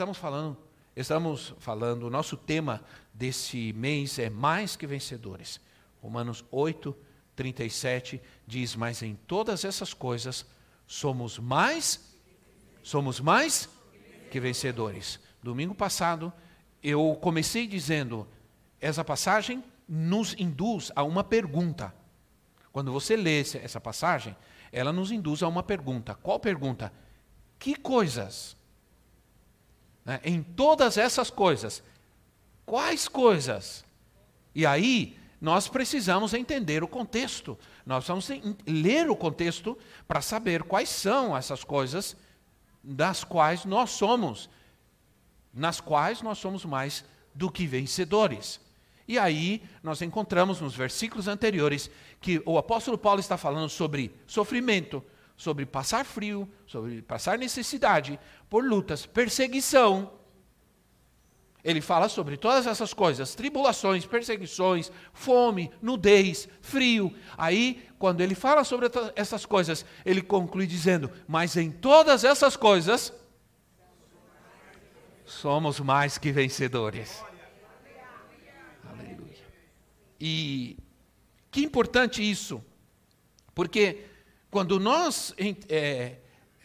Estamos falando, estamos falando, o nosso tema desse mês é mais que vencedores. Romanos 8, 37 diz: Mas em todas essas coisas somos mais, somos mais que vencedores. Domingo passado eu comecei dizendo: essa passagem nos induz a uma pergunta. Quando você lê essa passagem, ela nos induz a uma pergunta. Qual pergunta? Que coisas né? Em todas essas coisas. Quais coisas? E aí, nós precisamos entender o contexto. Nós precisamos ler o contexto para saber quais são essas coisas das quais nós somos, nas quais nós somos mais do que vencedores. E aí nós encontramos nos versículos anteriores que o apóstolo Paulo está falando sobre sofrimento, sobre passar frio, sobre passar necessidade, por lutas, perseguição. Ele fala sobre todas essas coisas: tribulações, perseguições, fome, nudez, frio. Aí, quando ele fala sobre essas coisas, ele conclui dizendo: Mas em todas essas coisas, somos mais que vencedores. Aleluia. E que importante isso, porque quando nós, é,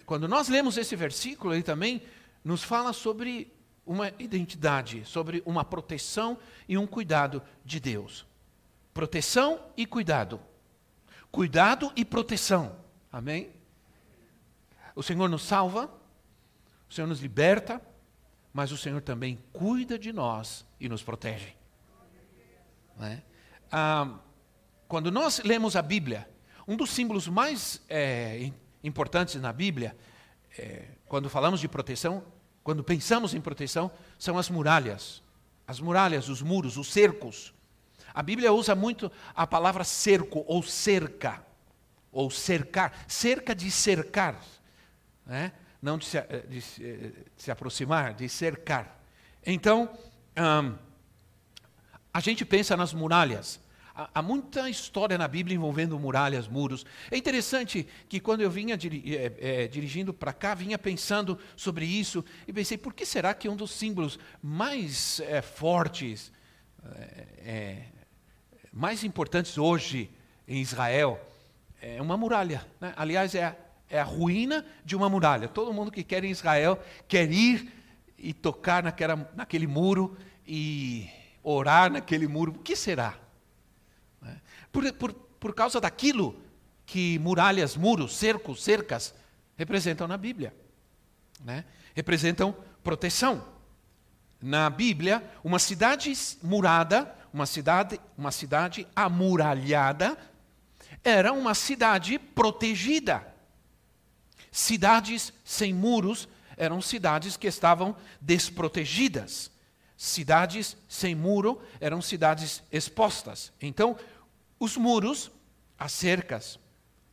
quando nós lemos esse versículo, ele também nos fala sobre uma identidade, sobre uma proteção e um cuidado de Deus. Proteção e cuidado. Cuidado e proteção. Amém? O Senhor nos salva, o Senhor nos liberta, mas o Senhor também cuida de nós e nos protege. É? Ah, quando nós lemos a Bíblia, um dos símbolos mais é, importantes na Bíblia, é, quando falamos de proteção, quando pensamos em proteção, são as muralhas. As muralhas, os muros, os cercos. A Bíblia usa muito a palavra cerco ou cerca, ou cercar. Cerca de cercar, né? não de se, de, de se, aproximar, de cercar. Então, hum, a gente pensa nas muralhas. Há muita história na Bíblia envolvendo muralhas, muros. É interessante que quando eu vinha é, é, dirigindo para cá, vinha pensando sobre isso e pensei, por que será que um dos símbolos mais é, fortes, mais importantes hoje em Israel, é uma muralha? Né? Aliás, é a, é a ruína de uma muralha. Todo mundo que quer em Israel quer ir e tocar naquela, naquele muro e orar naquele muro. O que será? Por, por, por causa daquilo que muralhas, muros, cercos, cercas representam na Bíblia. Né? Representam proteção. Na Bíblia, uma cidade murada, uma cidade, uma cidade amuralhada, era uma cidade protegida. Cidades sem muros eram cidades que estavam desprotegidas. Cidades sem muro eram cidades expostas. Então, os muros, as cercas,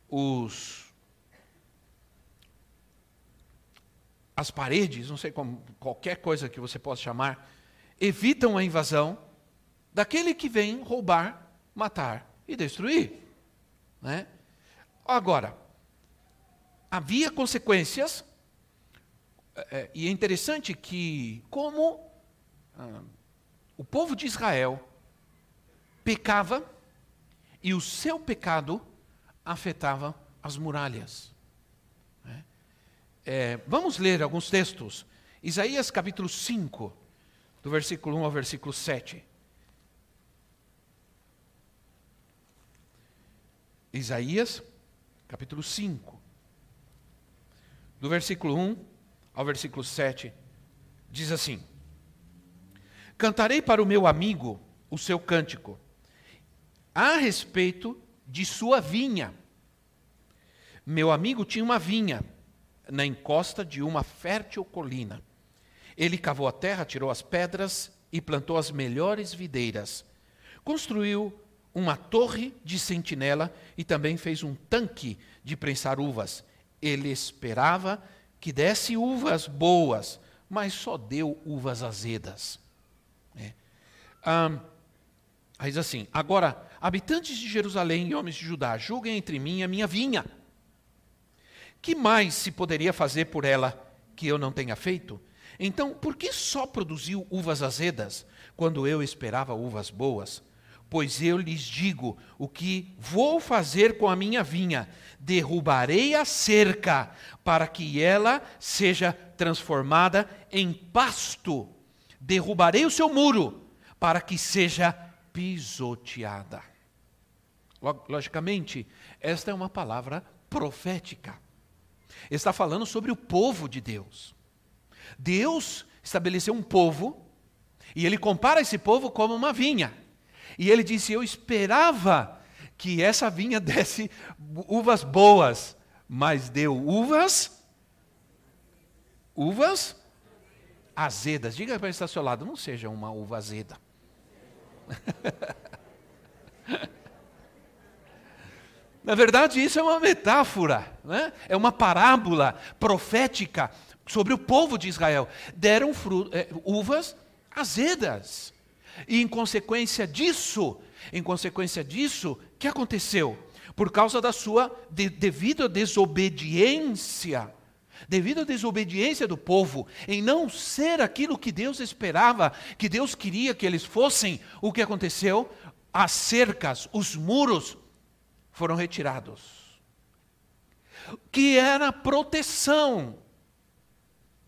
os as paredes, não sei como, qualquer coisa que você possa chamar, evitam a invasão daquele que vem roubar, matar e destruir. Né? Agora, havia consequências, é, e é interessante que, como ah, o povo de Israel pecava, e o seu pecado afetava as muralhas. É, é vamos ler alguns textos. Isaías capítulo 5, do versículo 1 ao versículo 7. Isaías, capítulo 5, do versículo 1 ao versículo 7, diz assim: Cantarei para o meu amigo o seu cântico a respeito de sua vinha. Meu amigo tinha uma vinha na encosta de uma fértil colina. Ele cavou a terra, tirou as pedras e plantou as melhores videiras. Construiu uma torre de sentinela e também fez um tanque de prensar uvas. Ele esperava que desse uvas boas, mas só deu uvas azedas. É. Ah, aí diz assim: agora, habitantes de Jerusalém e homens de Judá, julguem entre mim e a minha vinha. Que mais se poderia fazer por ela que eu não tenha feito? Então, por que só produziu uvas azedas, quando eu esperava uvas boas? Pois eu lhes digo o que vou fazer com a minha vinha: derrubarei a cerca, para que ela seja transformada em pasto. Derrubarei o seu muro, para que seja pisoteada. Logicamente, esta é uma palavra profética. Está falando sobre o povo de Deus. Deus estabeleceu um povo e ele compara esse povo como uma vinha. E ele disse: Eu esperava que essa vinha desse uvas boas, mas deu uvas uvas azedas. Diga para estar ao seu lado, não seja uma uva azeda. Na verdade, isso é uma metáfora, né? é uma parábola profética sobre o povo de Israel. Deram é, uvas azedas. E em consequência disso, em consequência disso, que aconteceu? Por causa da sua de, devido à desobediência, devido à desobediência do povo em não ser aquilo que Deus esperava, que Deus queria que eles fossem, o que aconteceu? As cercas, os muros foram retirados. Que era proteção,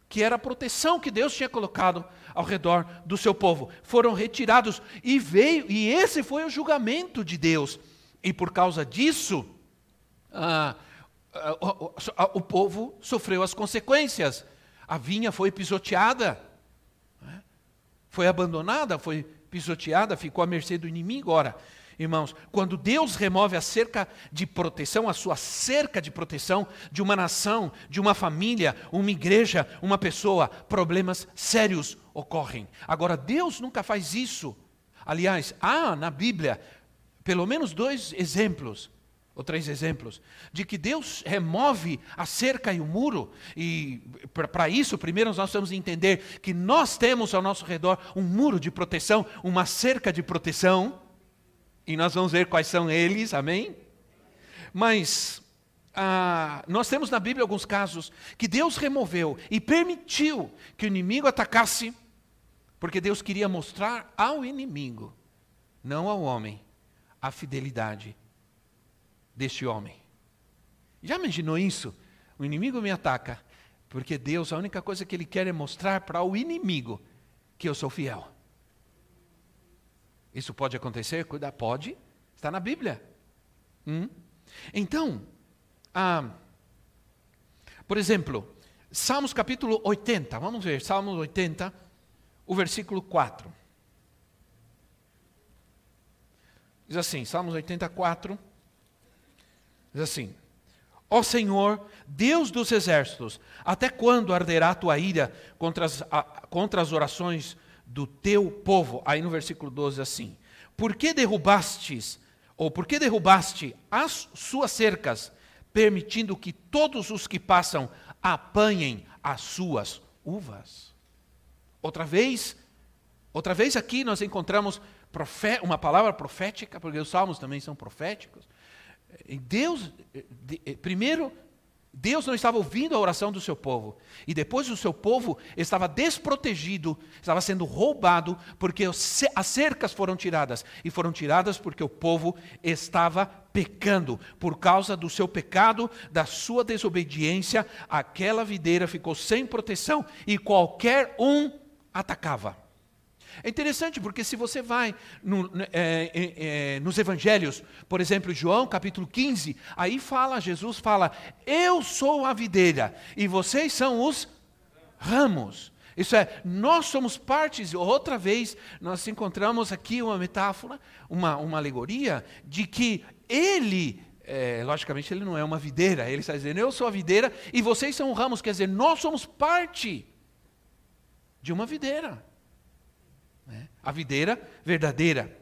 que era a proteção que Deus tinha colocado ao redor do seu povo, foram retirados e veio, e esse foi o julgamento de Deus. E por causa disso, ah, o, o, o povo sofreu as consequências. A vinha foi pisoteada, né? foi abandonada, foi pisoteada, ficou à mercê do inimigo. Ora, Irmãos, quando Deus remove a cerca de proteção, a sua cerca de proteção de uma nação, de uma família, uma igreja, uma pessoa, problemas sérios ocorrem. Agora, Deus nunca faz isso. Aliás, há na Bíblia pelo menos dois exemplos, ou três exemplos, de que Deus remove a cerca e o muro, e para isso, primeiro nós temos que entender que nós temos ao nosso redor um muro de proteção, uma cerca de proteção. E nós vamos ver quais são eles, amém? Mas ah, nós temos na Bíblia alguns casos que Deus removeu e permitiu que o inimigo atacasse, porque Deus queria mostrar ao inimigo, não ao homem, a fidelidade deste homem. Já imaginou isso? O inimigo me ataca, porque Deus, a única coisa que Ele quer é mostrar para o inimigo que eu sou fiel. Isso pode acontecer? Pode. Está na Bíblia. Hum? Então, ah, por exemplo, Salmos capítulo 80. Vamos ver, Salmos 80, o versículo 4. Diz assim, Salmos 84, diz assim: Ó Senhor, Deus dos exércitos, até quando arderá a tua ira contra as, a, contra as orações do teu povo. Aí no versículo 12 assim: Por que derrubastes, ou por que derrubaste as suas cercas, permitindo que todos os que passam apanhem as suas uvas? Outra vez, outra vez aqui nós encontramos uma palavra profética, porque os salmos também são proféticos. Deus, primeiro, Deus não estava ouvindo a oração do seu povo. E depois o seu povo estava desprotegido, estava sendo roubado, porque as cercas foram tiradas. E foram tiradas porque o povo estava pecando. Por causa do seu pecado, da sua desobediência, aquela videira ficou sem proteção e qualquer um atacava. É interessante porque se você vai no, é, é, é, nos evangelhos, por exemplo, João capítulo 15, aí fala, Jesus fala, eu sou a videira e vocês são os ramos. Isso é, nós somos partes, outra vez, nós encontramos aqui uma metáfora, uma, uma alegoria, de que ele é, logicamente ele não é uma videira, ele está dizendo, eu sou a videira e vocês são ramos, quer dizer, nós somos parte de uma videira. A videira verdadeira.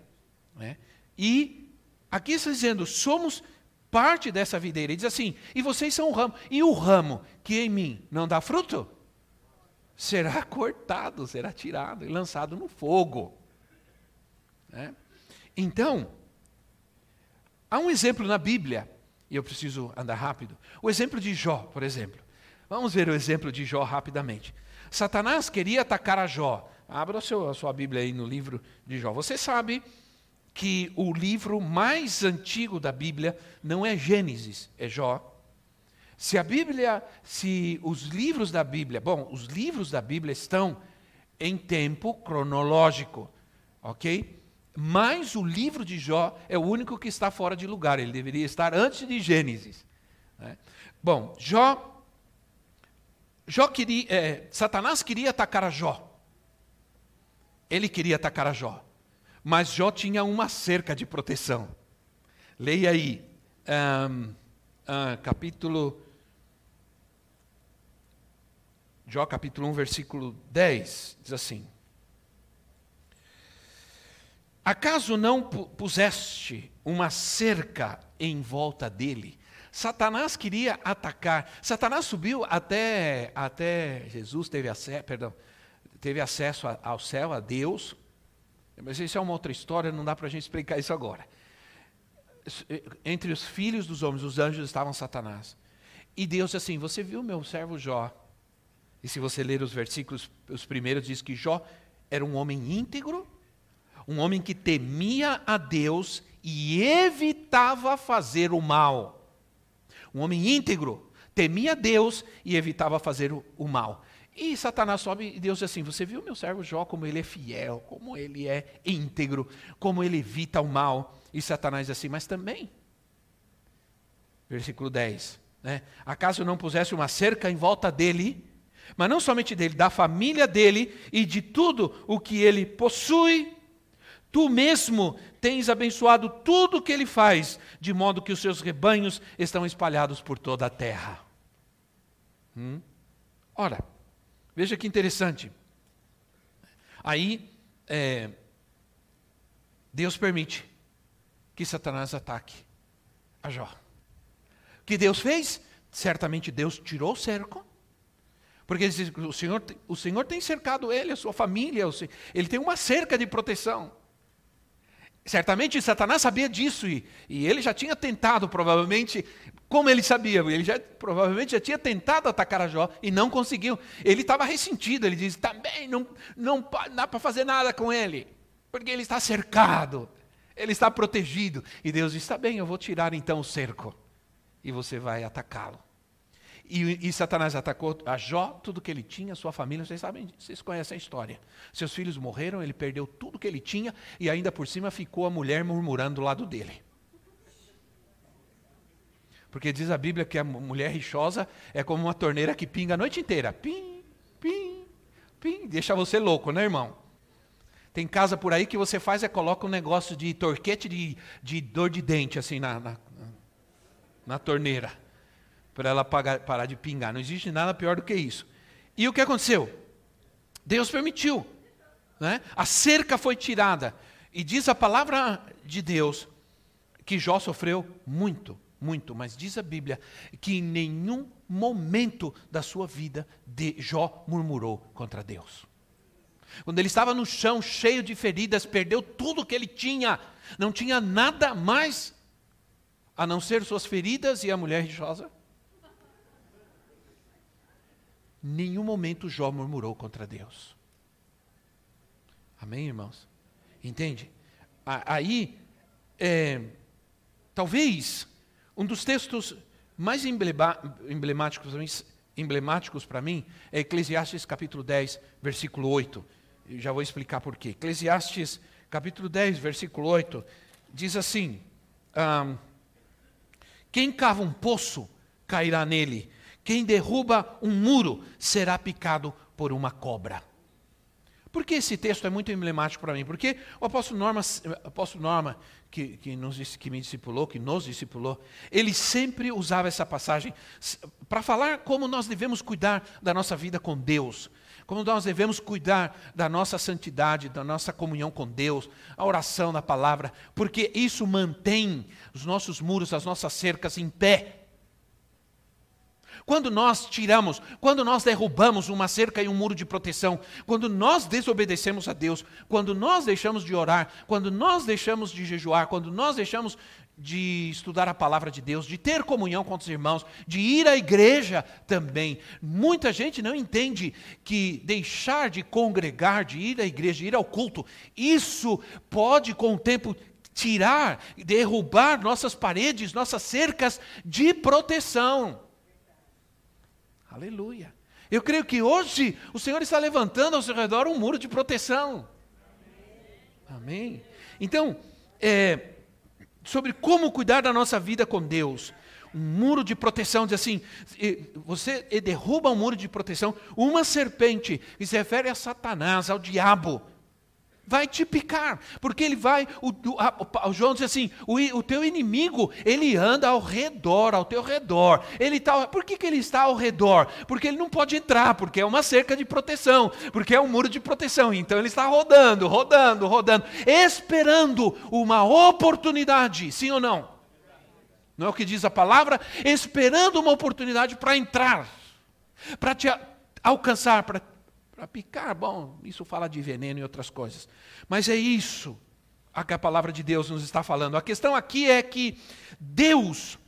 Né? E aqui está dizendo, somos parte dessa videira. Ele diz assim: e vocês são o ramo. E o ramo que em mim não dá fruto, será cortado, será tirado e lançado no fogo. Né? Então, há um exemplo na Bíblia, e eu preciso andar rápido. O exemplo de Jó, por exemplo. Vamos ver o exemplo de Jó rapidamente. Satanás queria atacar a Jó. Abra a sua Bíblia aí no livro de Jó. Você sabe que o livro mais antigo da Bíblia não é Gênesis, é Jó. Se a Bíblia, se os livros da Bíblia, bom, os livros da Bíblia estão em tempo cronológico, ok? Mas o livro de Jó é o único que está fora de lugar, ele deveria estar antes de Gênesis. Né? Bom, Jó, Jó queria, é, Satanás queria atacar a Jó. Ele queria atacar a Jó. Mas Jó tinha uma cerca de proteção. Leia aí, um, uh, capítulo. Jó capítulo 1, versículo 10, diz assim: Acaso não puseste uma cerca em volta dele? Satanás queria atacar. Satanás subiu até, até Jesus teve acesso, perdão, teve acesso ao céu, a Deus, mas isso é uma outra história, não dá para a gente explicar isso agora. Entre os filhos dos homens, os anjos estavam Satanás. E Deus disse assim: Você viu meu servo Jó? E se você ler os versículos, os primeiros, diz que Jó era um homem íntegro, um homem que temia a Deus e evitava fazer o mal. Um homem íntegro, temia Deus e evitava fazer o mal. E Satanás sobe e Deus diz assim: Você viu meu servo Jó, como ele é fiel, como ele é íntegro, como ele evita o mal. E Satanás diz assim: Mas também, versículo 10: né, Acaso não pusesse uma cerca em volta dele, mas não somente dele, da família dele e de tudo o que ele possui? Tu mesmo tens abençoado tudo o que ele faz, de modo que os seus rebanhos estão espalhados por toda a terra. Hum? Ora, Veja que interessante. Aí, é, Deus permite que Satanás ataque a Jó. O que Deus fez? Certamente Deus tirou o cerco. Porque o Senhor, o Senhor tem cercado ele, a sua família, ele tem uma cerca de proteção. Certamente Satanás sabia disso e, e, ele já tinha tentado, provavelmente, como ele sabia, ele já, provavelmente já tinha tentado atacar a Jó e não conseguiu. Ele estava ressentido, ele diz: também não, não dá para fazer nada com ele, porque ele está cercado, ele está protegido. E Deus diz: está bem, eu vou tirar então o cerco e você vai atacá-lo. E, e, Satanás atacou a Jó, tudo que ele tinha, sua família, vocês sabem, vocês conhecem a história. Seus filhos morreram, ele perdeu tudo que ele tinha e ainda por cima ficou a mulher murmurando do lado dele. Porque diz a Bíblia que a mulher rixosa é como uma torneira que pinga a noite inteira. Pim, pim, pim. Deixa você louco, né, irmão? Tem casa por aí que você faz é coloca um negócio de torquete de, de dor de dente, assim, na, na, na torneira para ela pagar, parar de pingar. Não existe nada pior do que isso. E o que aconteceu? Deus permitiu. Né? A cerca foi tirada. E diz a palavra de Deus que Jó sofreu muito, muito. Mas diz a Bíblia que em nenhum momento da sua vida de Jó murmurou contra Deus. Quando ele estava no chão, cheio de feridas, perdeu tudo que ele tinha, não tinha nada mais a não ser suas feridas e a mulher rixosa nenhum momento Jó murmurou contra Deus. Amém, irmãos? Entende? Aí, é, talvez, um dos textos mais emblemáticos para mim, emblemáticos para mim é Eclesiastes capítulo 10, versículo 8. Eu já vou explicar por quê. Eclesiastes capítulo 10, versículo 8, diz assim: Quem cava um poço cairá nele, quem derruba um muro será picado por uma cobra. Por que esse texto é muito emblemático para mim? Porque o apóstolo Norma, apóstolo Norma que, que, nos, que me discipulou, que nos discipulou, ele sempre usava essa passagem para falar como nós devemos cuidar da nossa vida com Deus, como nós devemos cuidar da nossa santidade, da nossa comunhão com Deus, a oração na palavra, porque isso mantém os nossos muros, as nossas cercas em pé. Quando nós tiramos, quando nós derrubamos uma cerca e um muro de proteção, quando nós desobedecemos a Deus, quando nós deixamos de orar, quando nós deixamos de jejuar, quando nós deixamos de estudar a palavra de Deus, de ter comunhão com os irmãos, de ir à igreja também. Muita gente não entende que deixar de congregar, de ir à igreja, de ir ao culto, isso pode com o tempo tirar, derrubar nossas paredes, nossas cercas de proteção. Aleluia. Eu creio que hoje o Senhor está levantando ao seu redor um muro de proteção. Amém. Então, é, sobre como cuidar da nossa vida com Deus. Um muro de proteção, diz assim: você derruba um muro de proteção, uma serpente, que se refere a Satanás, ao diabo vai te picar, porque ele vai, o, o, o João diz assim, o, o, teu inimigo, ele anda ao redor, ao teu redor, ele tá, por que, que ele está ao redor? Porque ele não pode entrar, porque é uma cerca de proteção, porque é um muro de proteção, então ele está rodando, rodando, rodando, esperando uma oportunidade, sim ou não? Não é o que diz a palavra? Esperando uma oportunidade para entrar, para te alcançar, para para picar, bom, isso fala de veneno e outras coisas. Mas é isso a que a palavra de Deus nos está falando. A questão aqui é que Deus,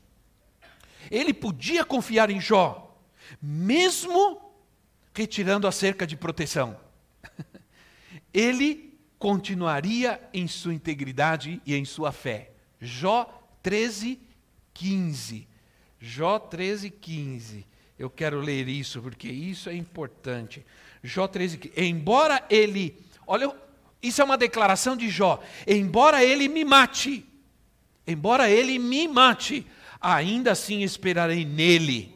ele podia confiar em Jó, mesmo retirando a cerca de proteção. Ele continuaria em sua integridade e em sua fé. Jó 13, 15. Jó 13, 15. Eu quero ler isso porque isso é importante. Jó 13, embora ele, olha, isso é uma declaração de Jó, embora ele me mate, embora ele me mate, ainda assim esperarei nele.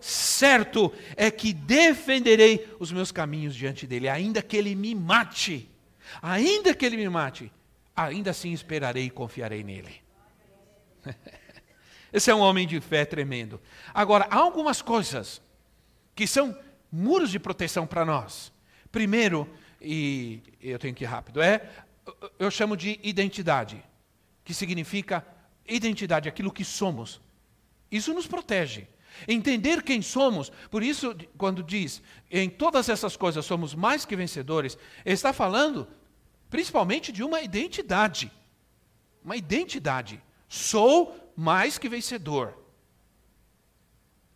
Certo é que defenderei os meus caminhos diante dele, ainda que ele me mate, ainda que ele me mate, ainda assim esperarei e confiarei nele. Esse é um homem de fé tremendo. Agora, há algumas coisas que são muros de proteção para nós. Primeiro, e eu tenho que ir rápido, é eu chamo de identidade, que significa identidade, aquilo que somos. Isso nos protege. Entender quem somos, por isso, quando diz em todas essas coisas somos mais que vencedores, está falando principalmente de uma identidade. Uma identidade. Sou mais que vencedor.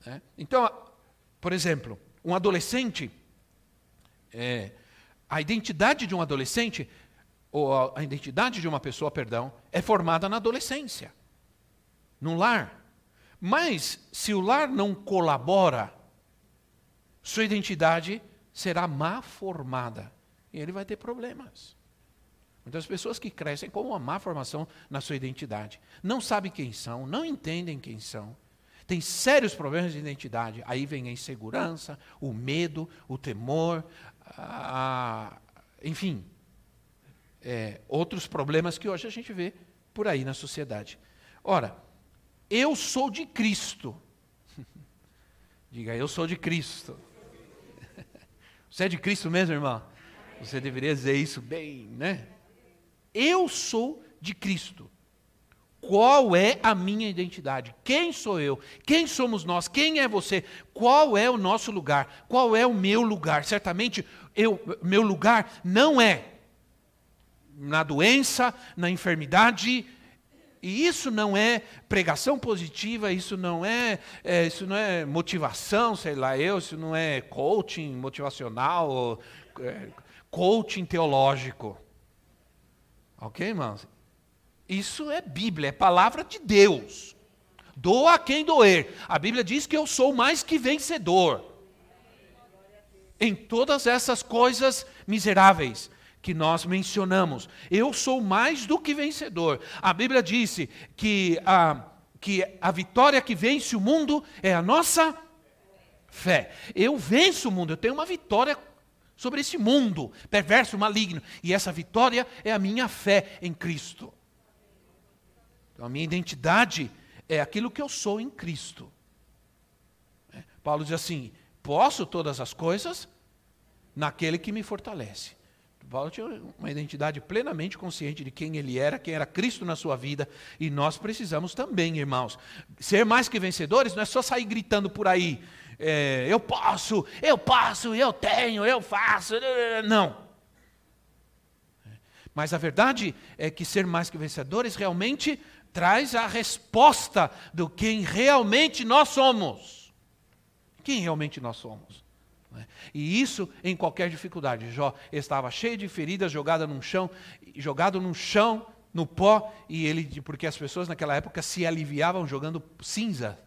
É? Então, por exemplo, um adolescente, é, a identidade de um adolescente, ou a identidade de uma pessoa, perdão, é formada na adolescência, no lar. Mas, se o lar não colabora, sua identidade será má formada e ele vai ter problemas. Muitas pessoas que crescem com uma má formação na sua identidade, não sabem quem são, não entendem quem são, tem sérios problemas de identidade. Aí vem a insegurança, o medo, o temor, a, enfim, é, outros problemas que hoje a gente vê por aí na sociedade. Ora, eu sou de Cristo. Diga, eu sou de Cristo. Você é de Cristo mesmo, irmão? Você deveria dizer isso bem, né? Eu sou de Cristo. Qual é a minha identidade? Quem sou eu? Quem somos nós? Quem é você? Qual é o nosso lugar? Qual é o meu lugar? Certamente, eu, meu lugar não é na doença, na enfermidade. E isso não é pregação positiva, isso não é, é, isso não é motivação, sei lá eu, isso não é coaching motivacional, ou, é, coaching teológico. Ok, irmãos? Isso é Bíblia, é palavra de Deus. Doa a quem doer. A Bíblia diz que eu sou mais que vencedor. Em todas essas coisas miseráveis que nós mencionamos, eu sou mais do que vencedor. A Bíblia disse que a, que a vitória que vence o mundo é a nossa fé. Eu venço o mundo, eu tenho uma vitória sobre esse mundo perverso, maligno. E essa vitória é a minha fé em Cristo. Então, a minha identidade é aquilo que eu sou em Cristo. É, Paulo diz assim: posso todas as coisas naquele que me fortalece. Paulo tinha uma identidade plenamente consciente de quem ele era, quem era Cristo na sua vida, e nós precisamos também, irmãos. Ser mais que vencedores não é só sair gritando por aí, é, eu posso, eu posso, eu tenho, eu faço. Não. Mas a verdade é que ser mais que vencedores realmente traz a resposta do quem realmente nós somos. Quem realmente nós somos. Né? E isso em qualquer dificuldade. Jó estava cheio de feridas, jogado num chão, jogado no chão, no pó, e ele, porque as pessoas naquela época se aliviavam jogando cinza,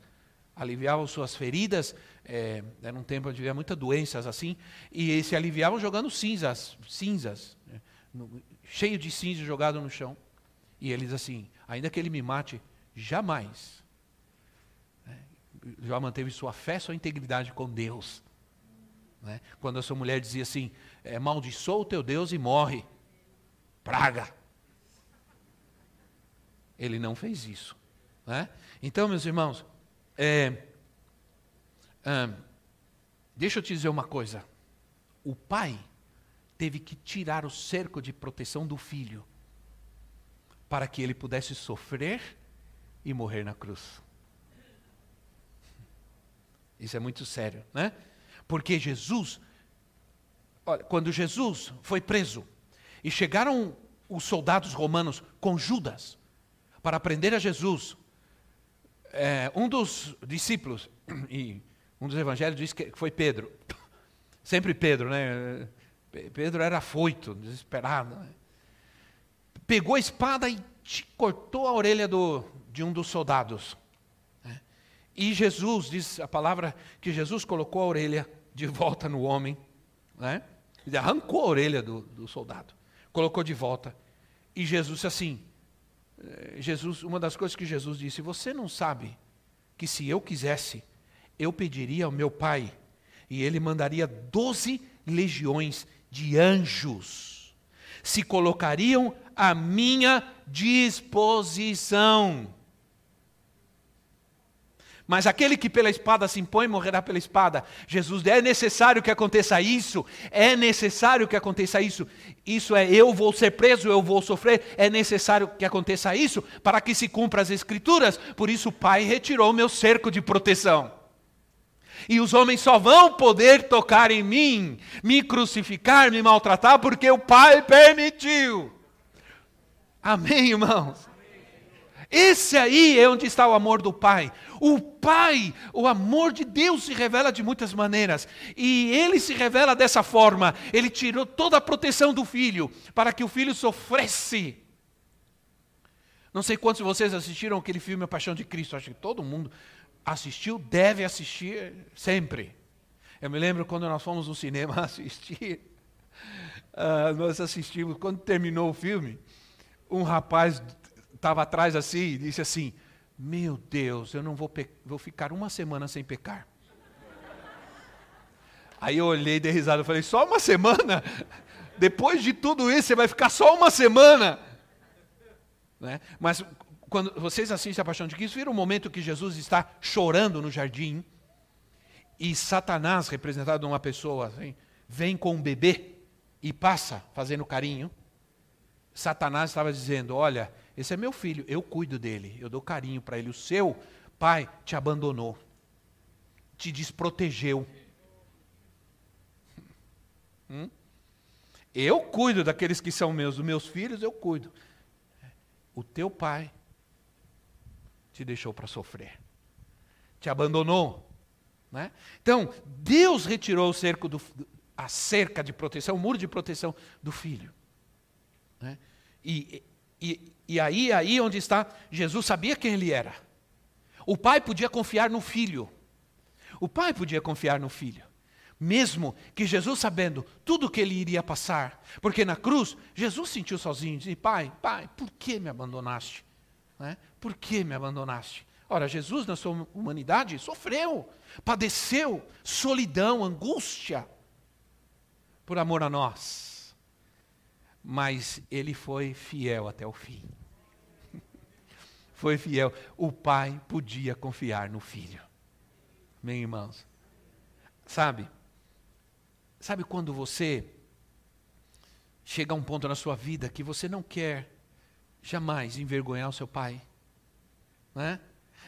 aliviavam suas feridas. É, era um tempo onde havia muitas doenças assim, e se aliviavam jogando cinzas, cinzas, né? no, cheio de cinza jogado no chão. E eles assim, ainda que ele me mate, jamais. Né? Jó manteve sua fé, sua integridade com Deus. Né? Quando a sua mulher dizia assim: é, maldiçoa o teu Deus e morre. Praga. Ele não fez isso. Né? Então, meus irmãos, é, deixa eu te dizer uma coisa. O pai teve que tirar o cerco de proteção do filho para que ele pudesse sofrer e morrer na cruz. Isso é muito sério, né? Porque Jesus, olha, quando Jesus foi preso e chegaram os soldados romanos com Judas para prender a Jesus, é, um dos discípulos, e um dos evangelhos diz que foi Pedro, sempre Pedro, né? Pedro era afoito, desesperado. Né? Pegou a espada e cortou a orelha do, de um dos soldados. Né? E Jesus, diz a palavra, que Jesus colocou a orelha de volta no homem, né? Ele arrancou a orelha do, do soldado, colocou de volta. E Jesus assim: eh, Jesus, uma das coisas que Jesus disse, você não sabe que se eu quisesse, eu pediria ao meu pai e ele mandaria doze legiões de anjos, se colocariam à minha disposição mas aquele que pela espada se impõe morrerá pela espada. Jesus, é necessário que aconteça isso, é necessário que aconteça isso. Isso é, eu vou ser preso, eu vou sofrer, é necessário que aconteça isso para que se cumpra as Escrituras. Por isso o Pai retirou meu cerco de proteção. E os homens só vão poder tocar em mim, me crucificar, me maltratar, porque o Pai permitiu. Amém, irmãos? Esse aí é onde está o amor do Pai. O Pai, o amor de Deus se revela de muitas maneiras. E ele se revela dessa forma. Ele tirou toda a proteção do filho para que o filho sofresse. Não sei quantos de vocês assistiram aquele filme A Paixão de Cristo. Acho que todo mundo assistiu, deve assistir sempre. Eu me lembro quando nós fomos no cinema assistir. Uh, nós assistimos, quando terminou o filme, um rapaz estava atrás assim e disse assim: Meu Deus, eu não vou, vou ficar uma semana sem pecar. Aí eu olhei, dei risada falei: Só uma semana? Depois de tudo isso, você vai ficar só uma semana? Né? Mas quando vocês assistem a Paixão de Cristo, viram o momento que Jesus está chorando no jardim e Satanás, representado numa pessoa, assim, vem com um bebê e passa fazendo carinho. Satanás estava dizendo: Olha, esse é meu filho, eu cuido dele, eu dou carinho para ele. O seu pai te abandonou, te desprotegeu. Hum? Eu cuido daqueles que são meus, dos meus filhos eu cuido. O teu pai te deixou para sofrer, te abandonou. Né? Então, Deus retirou o cerco do, a cerca de proteção, o muro de proteção do filho. Né? E, e, e aí, aí onde está, Jesus sabia quem ele era. O pai podia confiar no filho. O pai podia confiar no filho. Mesmo que Jesus sabendo tudo o que ele iria passar, porque na cruz Jesus sentiu sozinho, disse: Pai, Pai, por que me abandonaste? Né? Por que me abandonaste? Ora, Jesus, na sua humanidade, sofreu, padeceu solidão, angústia, por amor a nós. Mas ele foi fiel até o fim. foi fiel. O pai podia confiar no filho. Meus irmãos. Sabe? Sabe quando você chega a um ponto na sua vida que você não quer jamais envergonhar o seu pai? Né?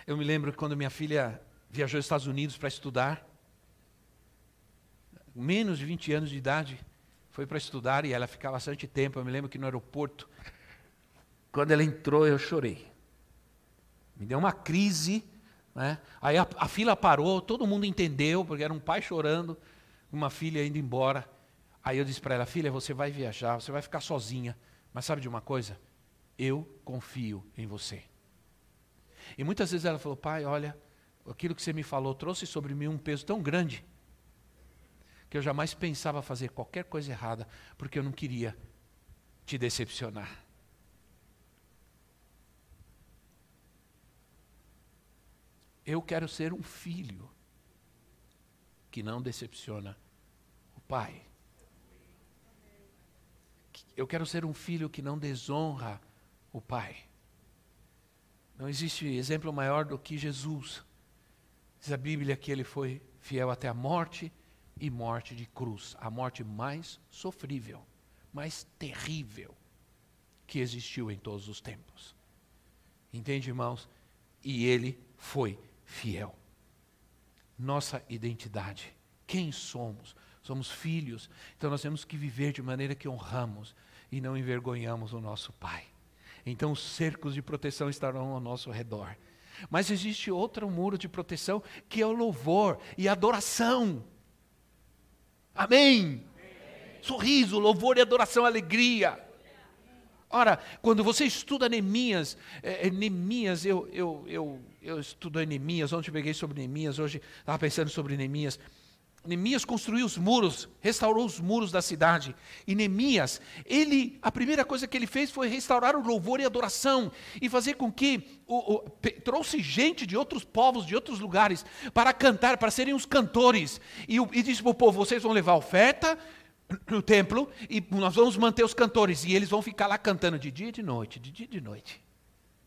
Eu me lembro quando minha filha viajou aos Estados Unidos para estudar, menos de 20 anos de idade, foi para estudar e ela ficava bastante tempo. Eu me lembro que no aeroporto, quando ela entrou, eu chorei. Me deu uma crise. Né? Aí a, a fila parou, todo mundo entendeu, porque era um pai chorando, uma filha indo embora. Aí eu disse para ela: Filha, você vai viajar, você vai ficar sozinha. Mas sabe de uma coisa? Eu confio em você. E muitas vezes ela falou: Pai, olha, aquilo que você me falou trouxe sobre mim um peso tão grande que eu jamais pensava fazer qualquer coisa errada, porque eu não queria te decepcionar. Eu quero ser um filho que não decepciona o pai. Eu quero ser um filho que não desonra o pai. Não existe exemplo maior do que Jesus. Diz a Bíblia que ele foi fiel até a morte e morte de cruz, a morte mais sofrível, mais terrível que existiu em todos os tempos. Entende, irmãos? E ele foi fiel. Nossa identidade, quem somos? Somos filhos, então nós temos que viver de maneira que honramos e não envergonhamos o nosso Pai. Então os cercos de proteção estarão ao nosso redor. Mas existe outro muro de proteção que é o louvor e adoração. Amém. Sorriso, louvor e adoração, alegria. Ora, quando você estuda Neemias, é, Neemias, eu, eu, eu, eu estudo Neemias, ontem eu peguei sobre Neemias, hoje estava pensando sobre Neemias. Neemias construiu os muros, restaurou os muros da cidade. E Neemias, ele, a primeira coisa que ele fez foi restaurar o louvor e adoração e fazer com que o, o, trouxe gente de outros povos, de outros lugares, para cantar, para serem os cantores. E, e disse para o povo: vocês vão levar oferta no templo e nós vamos manter os cantores. E eles vão ficar lá cantando de dia e de noite, de dia e de noite,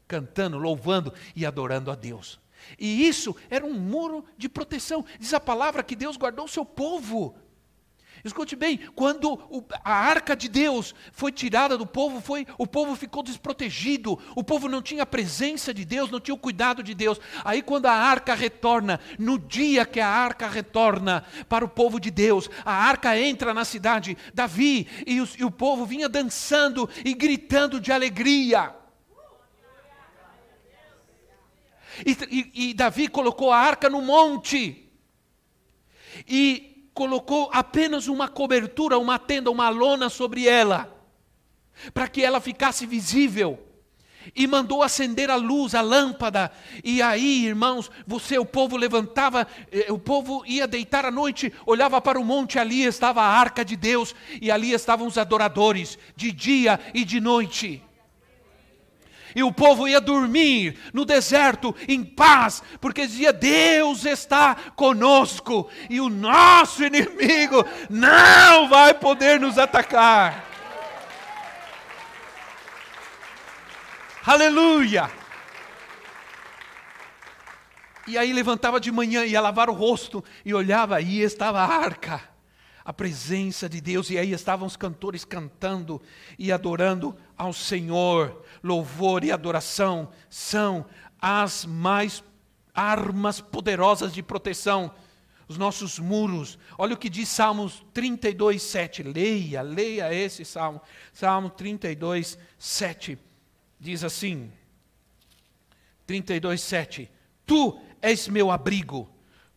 cantando, louvando e adorando a Deus. E isso era um muro de proteção. Diz a palavra que Deus guardou o seu povo. Escute bem, quando a arca de Deus foi tirada do povo, foi, o povo ficou desprotegido, o povo não tinha a presença de Deus, não tinha o cuidado de Deus. Aí, quando a arca retorna, no dia que a arca retorna para o povo de Deus, a arca entra na cidade, Davi e, os, e o povo vinha dançando e gritando de alegria. E, e, e Davi colocou a arca no monte. E colocou apenas uma cobertura, uma tenda, uma lona sobre ela, para que ela ficasse visível. E mandou acender a luz, a lâmpada. E aí, irmãos, você, o povo levantava, eh, o povo ia deitar à noite, olhava para o monte, ali estava a arca de Deus, e ali estavam os adoradores, de dia e de noite e o povo ia dormir no deserto em paz, porque dizia: Deus está conosco e o nosso inimigo não vai poder nos atacar. Aleluia! E aí levantava de manhã, ia lavar o rosto e olhava, aí estava a arca, a presença de Deus, e aí estavam os cantores cantando e adorando ao Senhor louvor e adoração são as mais armas poderosas de proteção, os nossos muros. Olha o que diz Salmos 32, 7. Leia, leia esse salmo. Salmo 32, 7. Diz assim: 32, 7. Tu és meu abrigo,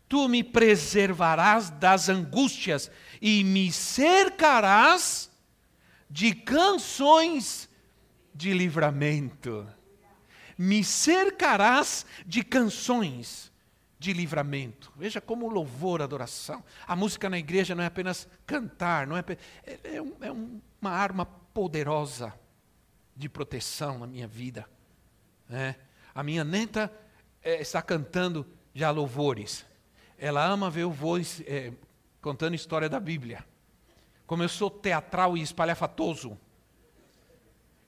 tu me preservarás das angústias e me cercarás de canções de livramento. Me cercarás de canções de livramento. Veja como louvor, adoração. A música na igreja não é apenas cantar, não é, é, é, um, é uma arma poderosa de proteção na minha vida. É. A minha neta é, está cantando já louvores. Ela ama ver o vô é, contando história da Bíblia. Como eu sou teatral e espalhafatoso.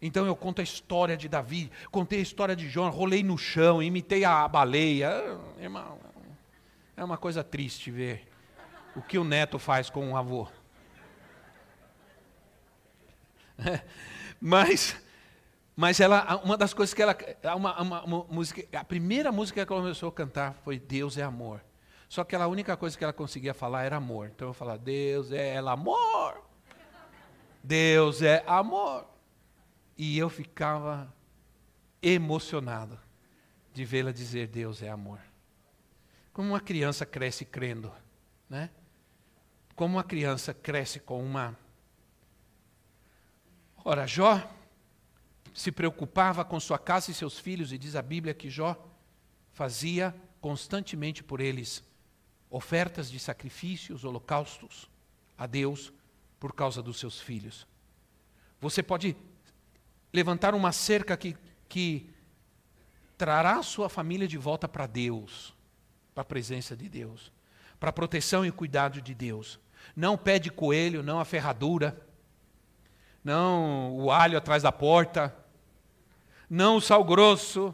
Então eu conto a história de Davi, contei a história de João, rolei no chão, imitei a baleia. Irmão, é uma coisa triste ver o que o neto faz com o avô. mas, mas ela, uma das coisas que ela, uma, uma, uma, música, a primeira música que ela começou a cantar foi Deus é amor. Só que a única coisa que ela conseguia falar era amor. Então eu falava, Deus é amor. Deus é amor. E eu ficava emocionado de vê-la dizer Deus é amor. Como uma criança cresce crendo, né? Como uma criança cresce com uma Ora, Jó se preocupava com sua casa e seus filhos, e diz a Bíblia que Jó fazia constantemente por eles ofertas de sacrifícios, holocaustos a Deus por causa dos seus filhos. Você pode levantar uma cerca que, que trará sua família de volta para Deus, para a presença de Deus, para a proteção e cuidado de Deus. Não pé de coelho, não a ferradura, não o alho atrás da porta, não o sal grosso,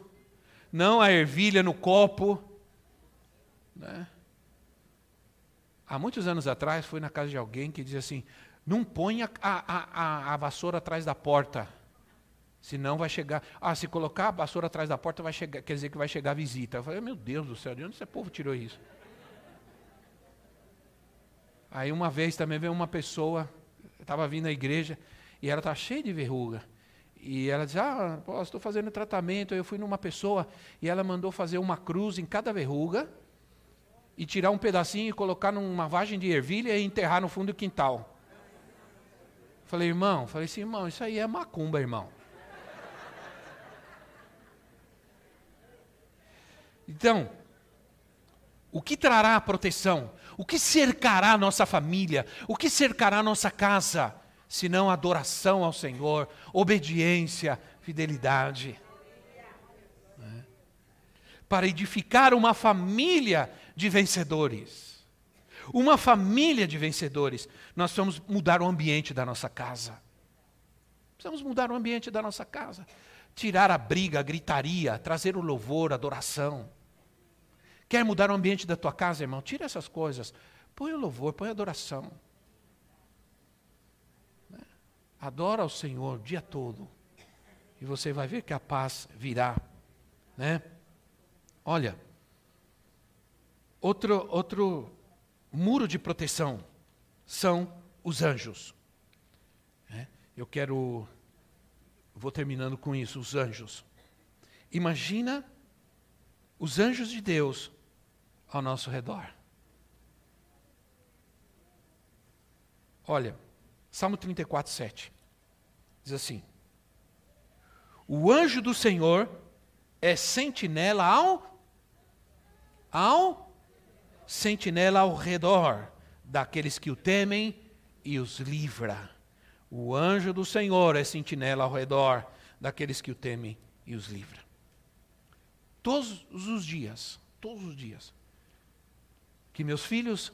não a ervilha no copo. Né? Há muitos anos atrás, fui na casa de alguém que dizia assim: não ponha a, a, a, vassoura atrás da porta, senão vai chegar. Ah, se colocar a vassoura atrás da porta, vai chegar, quer dizer que vai chegar a visita. Eu falei: meu Deus do céu, de onde esse povo tirou isso? Aí uma vez também veio uma pessoa, estava vindo à igreja, e ela estava cheia de verruga. E ela disse: Ah, estou fazendo tratamento. Eu fui numa pessoa e ela mandou fazer uma cruz em cada verruga e tirar um pedacinho e colocar numa vagem de ervilha e enterrar no fundo do quintal. Falei, irmão, falei assim, irmão, isso aí é macumba, irmão. Então, o que trará proteção? O que cercará a nossa família? O que cercará a nossa casa? senão adoração ao Senhor, obediência, fidelidade. Né? Para edificar uma família de vencedores. Uma família de vencedores. Nós precisamos mudar o ambiente da nossa casa. Precisamos mudar o ambiente da nossa casa. Tirar a briga, a gritaria, trazer o louvor, a adoração. Quer mudar o ambiente da tua casa, irmão? Tira essas coisas. Põe o louvor, põe a adoração. Adora ao Senhor o dia todo. E você vai ver que a paz virá. Né? Olha, outro, outro muro de proteção são os anjos. É? Eu quero, vou terminando com isso, os anjos. Imagina os anjos de Deus ao nosso redor. Olha, Salmo 34, 7. Diz assim: O anjo do Senhor é sentinela ao ao sentinela ao redor daqueles que o temem e os livra. O anjo do Senhor é sentinela ao redor daqueles que o temem e os livra. Todos os dias, todos os dias, que meus filhos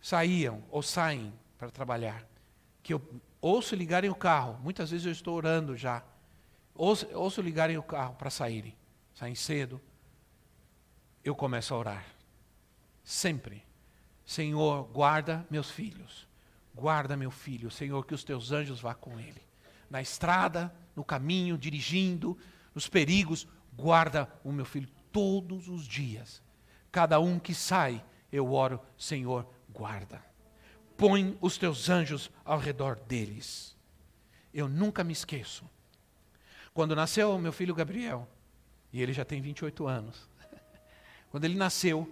saíam ou saem para trabalhar, que eu ouço ligarem o carro, muitas vezes eu estou orando já. Ouço, ouço ligarem o carro para saírem, saem cedo. Eu começo a orar. Sempre. Senhor, guarda meus filhos. Guarda meu filho. Senhor, que os teus anjos vá com ele. Na estrada, no caminho, dirigindo, nos perigos, guarda o meu filho todos os dias. Cada um que sai, eu oro, Senhor, guarda põe os teus anjos ao redor deles. Eu nunca me esqueço. Quando nasceu meu filho Gabriel, e ele já tem 28 anos, quando ele nasceu,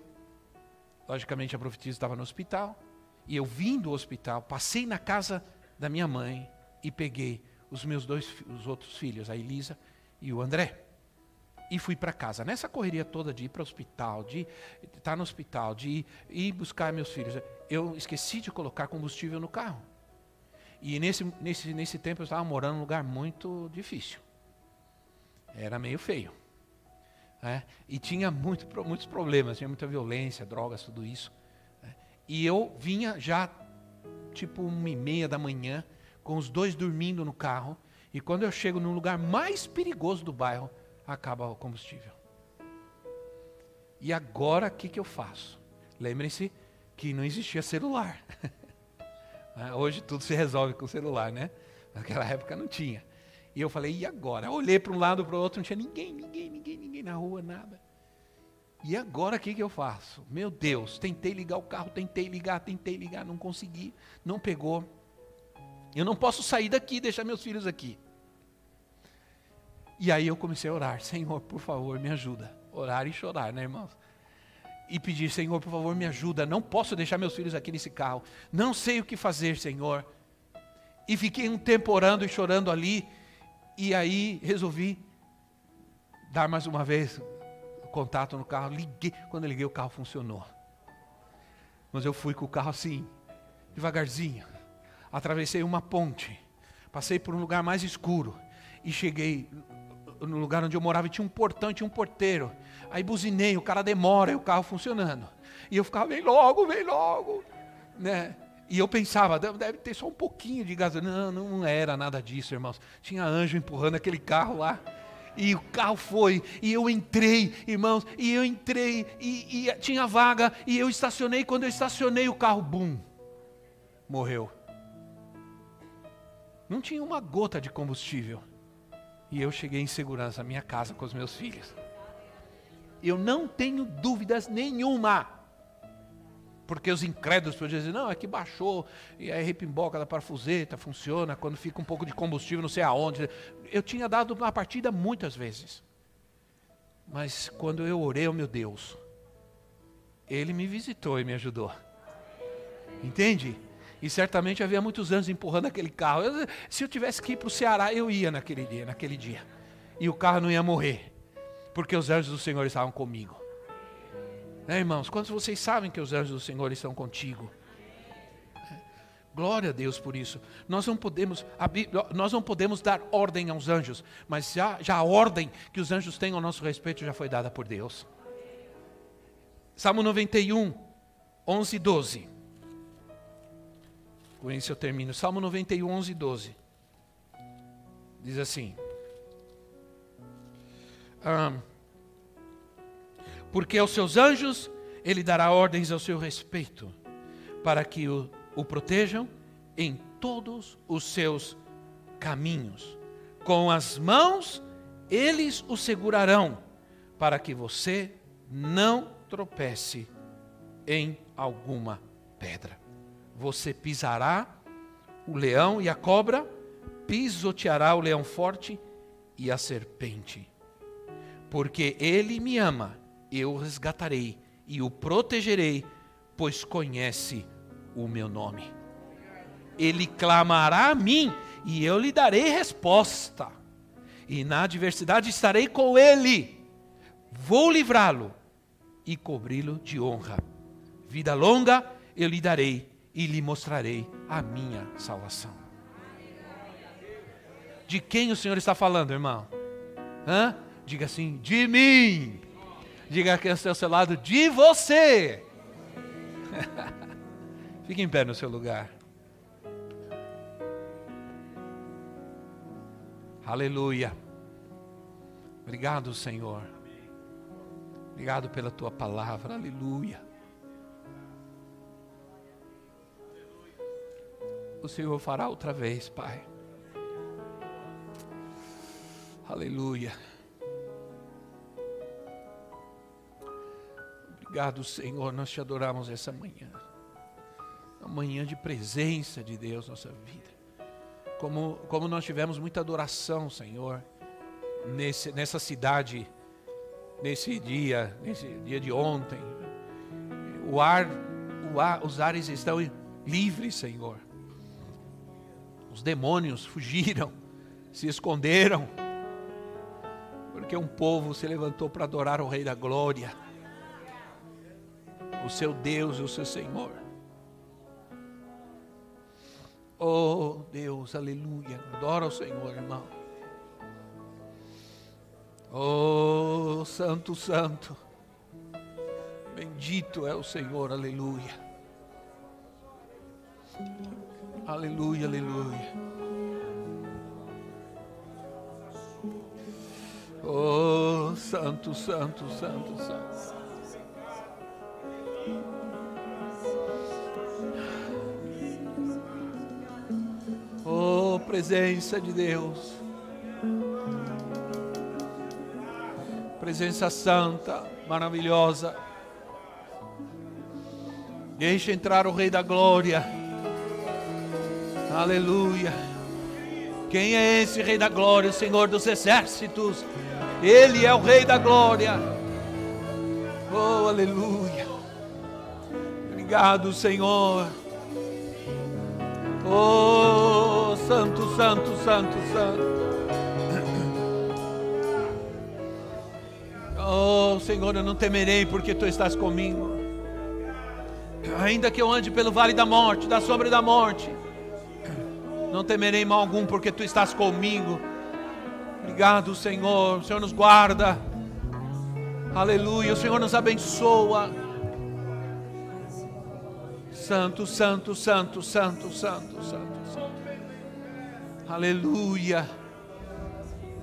logicamente a profetisa estava no hospital, e eu vim do hospital, passei na casa da minha mãe e peguei os meus dois os outros filhos, a Elisa e o André e fui para casa. Nessa correria toda de ir para o hospital, de estar tá no hospital, de ir buscar meus filhos, eu esqueci de colocar combustível no carro. E nesse, nesse, nesse tempo eu estava morando num lugar muito difícil. Era meio feio. Né? E tinha muito, muitos problemas, tinha muita violência, drogas, tudo isso. Né? E eu vinha já tipo uma e meia da manhã, com os dois dormindo no carro, e quando eu chego no lugar mais perigoso do bairro, acaba o combustível. E agora o que, que eu faço? Lembrem-se que não existia celular. Ah, hoje tudo se resolve com celular, né? Naquela época não tinha. E eu falei, e agora? Eu olhei para um lado para o outro, não tinha ninguém na rua, nada. E agora o que, que eu faço? Meu Deus, tentei ligar o carro, tentei ligar, tentei ligar, não consegui, não pegou. Eu não posso sair daqui e deixar meus filhos aqui. E aí eu comecei a orar, Senhor, por favor, me ajuda. Orar e chorar, né, irmãos? E pedir, Senhor, por favor, me ajuda. Não posso deixar meus filhos aqui nesse carro. Não sei o que fazer, Senhor. E fiquei um tempo orando e chorando ali. E aí resolvi dar mais uma vez o contato no carro. Liguei. Quando eu liguei, o carro funcionou. Mas eu fui com o carro assim, devagarzinho. Atravessei uma ponte. Passei por um lugar mais escuro. E cheguei no lugar onde eu morava e tinha um portão, tinha um porteiro. Aí buzinei, o cara demora, e o carro funcionando. E eu ficava, vem logo, vem logo. Né? E eu pensava, deve ter só um pouquinho de gasolina. Não, não era nada disso, irmãos. Tinha anjo empurrando aquele carro lá. E o carro foi, e eu entrei, irmãos, e eu entrei, e, e tinha vaga, e eu estacionei. Quando eu estacionei, o carro, bum, morreu. Não tinha uma gota de combustível. E eu cheguei em segurança à minha casa com os meus filhos. Eu não tenho dúvidas nenhuma. Porque os incrédulos podiam dizer, não, é que baixou, e aí repimboca da parafuseta, funciona, quando fica um pouco de combustível, não sei aonde. Eu tinha dado uma partida muitas vezes. Mas quando eu orei ao meu Deus, Ele me visitou e me ajudou. Entende? E certamente havia muitos anos empurrando aquele carro. Eu, se eu tivesse que ir para o Ceará, eu ia naquele dia, naquele dia. E o carro não ia morrer. Porque os anjos do Senhor estavam comigo. Né, irmãos? Quantos vocês sabem que os anjos do Senhor estão contigo? É. Glória a Deus por isso. Nós não podemos, nós não podemos dar ordem aos anjos, mas já, já a ordem que os anjos têm ao nosso respeito já foi dada por Deus. Salmo 91, 11 e 12. Com isso eu termino. Salmo 91, 11 e 12. Diz assim: ah, Porque aos seus anjos ele dará ordens ao seu respeito, para que o, o protejam em todos os seus caminhos. Com as mãos eles o segurarão, para que você não tropece em alguma pedra você pisará o leão e a cobra, pisoteará o leão forte e a serpente. Porque ele me ama, eu resgatarei e o protegerei, pois conhece o meu nome. Ele clamará a mim e eu lhe darei resposta. E na adversidade estarei com ele. Vou livrá-lo e cobri-lo de honra. Vida longa eu lhe darei e lhe mostrarei a minha salvação. De quem o Senhor está falando, irmão? Hã? Diga assim, de mim. Diga aqui ao seu lado, de você. Fique em pé no seu lugar. Aleluia. Obrigado, Senhor. Obrigado pela tua palavra. Aleluia. o Senhor fará outra vez, Pai. Aleluia. Obrigado, Senhor. Nós te adoramos essa manhã. Uma manhã de presença de Deus na nossa vida. Como, como nós tivemos muita adoração, Senhor, nesse, nessa cidade, nesse dia, nesse dia de ontem. O ar, o ar, os ares estão livres, Senhor. Os demônios fugiram, se esconderam, porque um povo se levantou para adorar o Rei da Glória, o seu Deus e o seu Senhor. Oh Deus, aleluia. Adora o Senhor, irmão. Oh Santo, Santo. Bendito é o Senhor, aleluia. Aleluia, aleluia. Oh, santo, santo, santo, santo. Oh, presença de Deus. Presença santa, maravilhosa. Deixa entrar o Rei da Glória. Aleluia. Quem é esse Rei da Glória? O Senhor dos Exércitos. Ele é o Rei da Glória. Oh, aleluia. Obrigado, Senhor. Oh, Santo, Santo, Santo, Santo. Oh, Senhor, eu não temerei porque tu estás comigo. Ainda que eu ande pelo vale da morte, da sombra da morte, não temerei mal algum porque tu estás comigo. Obrigado, Senhor. O Senhor nos guarda. Aleluia. O Senhor nos abençoa. Santo, santo, santo, santo, santo, santo, santo. Aleluia.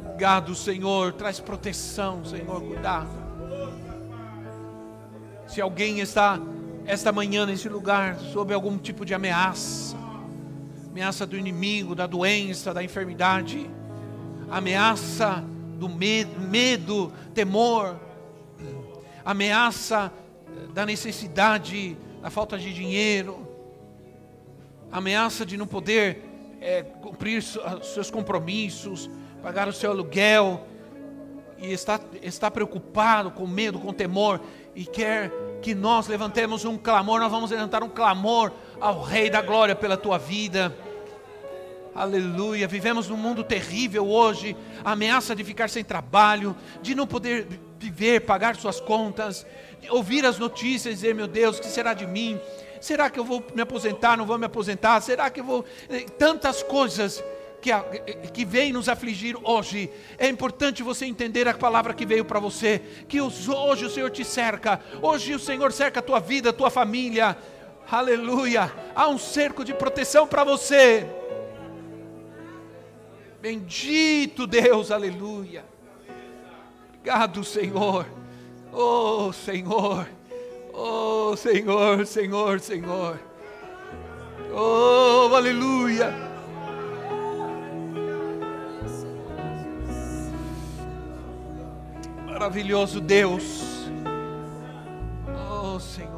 Obrigado, Senhor. Traz proteção, Senhor. Cuidado. Se alguém está esta manhã nesse lugar sob algum tipo de ameaça, ameaça do inimigo, da doença, da enfermidade, ameaça do medo, medo temor, ameaça da necessidade a falta de dinheiro, ameaça de não poder é, cumprir seus compromissos, pagar o seu aluguel, e está, está preocupado, com medo, com temor, e quer que nós levantemos um clamor, nós vamos levantar um clamor ao Rei da Glória pela tua vida. Aleluia. Vivemos num mundo terrível hoje, a ameaça de ficar sem trabalho, de não poder viver, pagar suas contas, ouvir as notícias e dizer, meu Deus, o que será de mim? Será que eu vou me aposentar? Não vou me aposentar? Será que eu vou. Eh, tantas coisas que, que vem nos afligir hoje. É importante você entender a palavra que veio para você. Que hoje o Senhor te cerca. Hoje o Senhor cerca a tua vida, a tua família. Aleluia. Há um cerco de proteção para você. Bendito Deus, aleluia. Obrigado, Senhor. Oh, Senhor. Oh, Senhor, Senhor, Senhor. Oh, aleluia. Maravilhoso Deus. Oh, Senhor.